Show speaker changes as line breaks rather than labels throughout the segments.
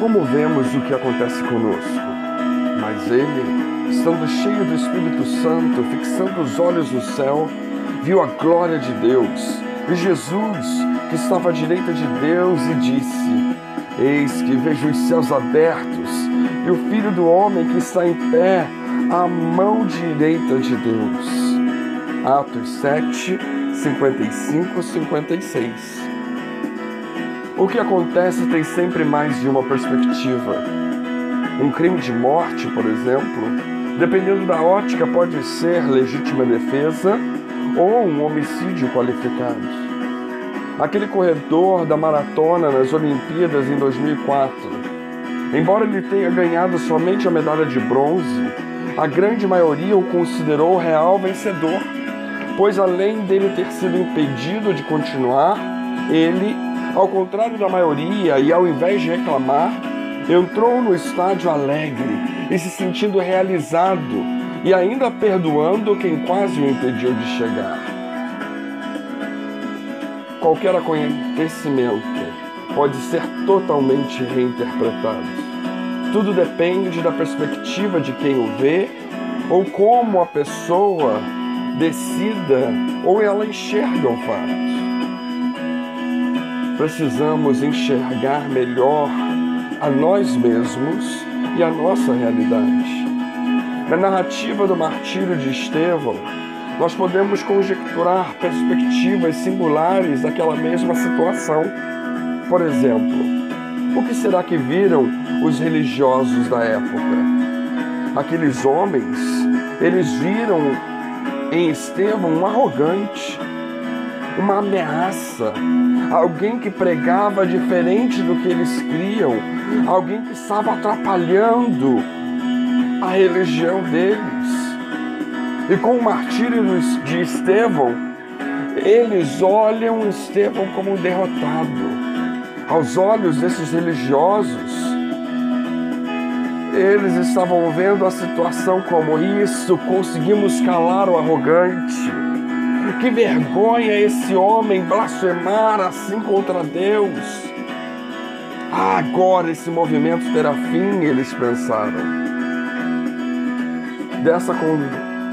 como vemos o que acontece conosco. Mas ele, estando cheio do Espírito Santo, fixando os olhos no céu, viu a glória de Deus e Jesus, que estava à direita de Deus, e disse: Eis que vejo os céus abertos e o Filho do Homem que está em pé à mão direita de Deus. Atos 7, 55, 56. O que acontece tem sempre mais de uma perspectiva. Um crime de morte, por exemplo, dependendo da ótica, pode ser legítima defesa ou um homicídio qualificado. Aquele corredor da maratona nas Olimpíadas em 2004, embora ele tenha ganhado somente a medalha de bronze, a grande maioria o considerou real vencedor, pois além dele ter sido impedido de continuar, ele ao contrário da maioria, e ao invés de reclamar, entrou no estádio alegre e se sentindo realizado e ainda perdoando quem quase o impediu de chegar. Qualquer acontecimento pode ser totalmente reinterpretado. Tudo depende da perspectiva de quem o vê ou como a pessoa decida ou ela enxerga o fato precisamos enxergar melhor a nós mesmos e a nossa realidade. Na narrativa do martírio de Estevão, nós podemos conjecturar perspectivas singulares daquela mesma situação. Por exemplo, o que será que viram os religiosos da época? Aqueles homens, eles viram em Estevão um arrogante, uma ameaça, alguém que pregava diferente do que eles criam, alguém que estava atrapalhando a religião deles. E com o martírio de Estevão, eles olham Estevão como um derrotado. Aos olhos desses religiosos, eles estavam vendo a situação como isso, conseguimos calar o arrogante que vergonha esse homem blasfemar assim contra Deus. Agora esse movimento terá fim, eles pensaram. Dessa,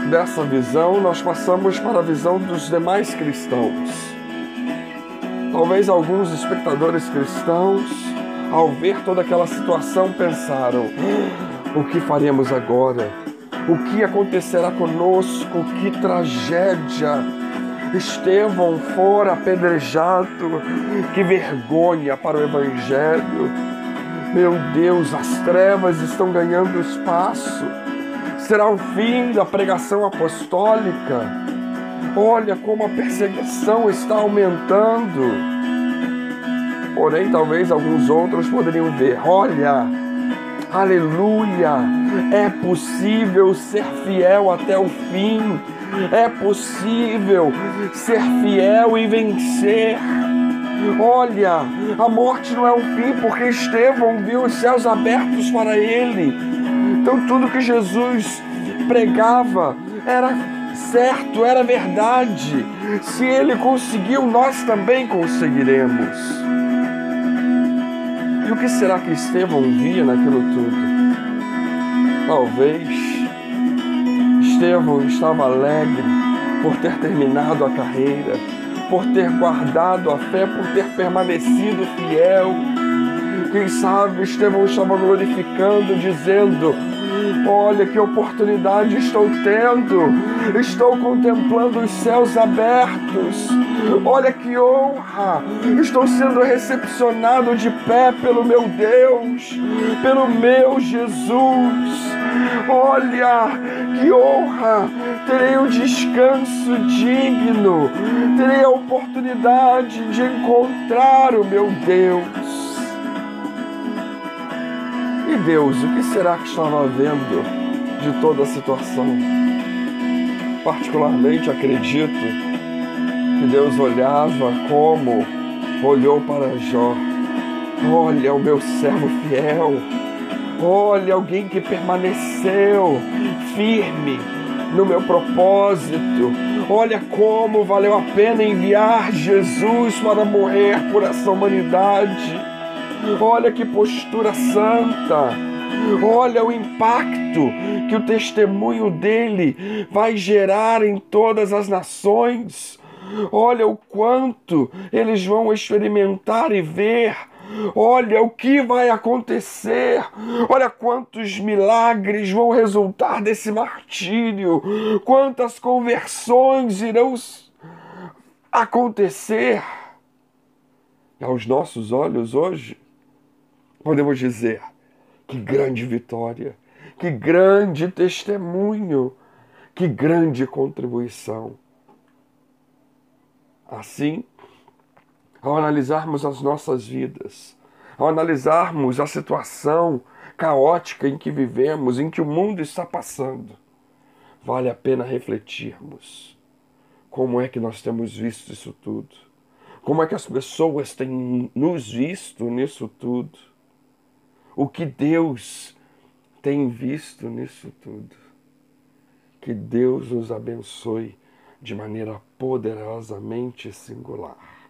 dessa visão, nós passamos para a visão dos demais cristãos. Talvez alguns espectadores cristãos, ao ver toda aquela situação, pensaram: ah, o que faremos agora? O que acontecerá conosco? Que tragédia! Estevão fora apedrejado. Que vergonha para o Evangelho. Meu Deus, as trevas estão ganhando espaço. Será o fim da pregação apostólica. Olha como a perseguição está aumentando. Porém, talvez alguns outros poderiam ver: olha, aleluia, é possível ser fiel até o fim é possível ser fiel e vencer. Olha, a morte não é o fim, porque Estevão viu os céus abertos para ele. Então, tudo que Jesus pregava era certo, era verdade. Se ele conseguiu, nós também conseguiremos. E o que será que Estevão via naquilo tudo? Talvez Estevão estava alegre por ter terminado a carreira, por ter guardado a fé, por ter permanecido fiel. Quem sabe Estevão estava glorificando, dizendo: Olha que oportunidade estou tendo, estou contemplando os céus abertos. Olha que honra, estou sendo recepcionado de pé pelo meu Deus, pelo meu Jesus. Olha que honra, terei um descanso digno, terei a oportunidade de encontrar o meu Deus. E Deus, o que será que estava vendo de toda a situação? Particularmente acredito que Deus olhava como olhou para Jó. Olha o meu servo fiel. Olha alguém que permaneceu firme no meu propósito. Olha como valeu a pena enviar Jesus para morrer por essa humanidade. Olha que postura santa. Olha o impacto que o testemunho dele vai gerar em todas as nações. Olha o quanto eles vão experimentar e ver. Olha o que vai acontecer. Olha quantos milagres vão resultar desse martírio. Quantas conversões irão acontecer. E aos nossos olhos hoje, podemos dizer: que grande vitória, que grande testemunho, que grande contribuição. Assim, ao analisarmos as nossas vidas, ao analisarmos a situação caótica em que vivemos, em que o mundo está passando, vale a pena refletirmos como é que nós temos visto isso tudo, como é que as pessoas têm nos visto nisso tudo, o que Deus tem visto nisso tudo. Que Deus nos abençoe de maneira poderosamente singular.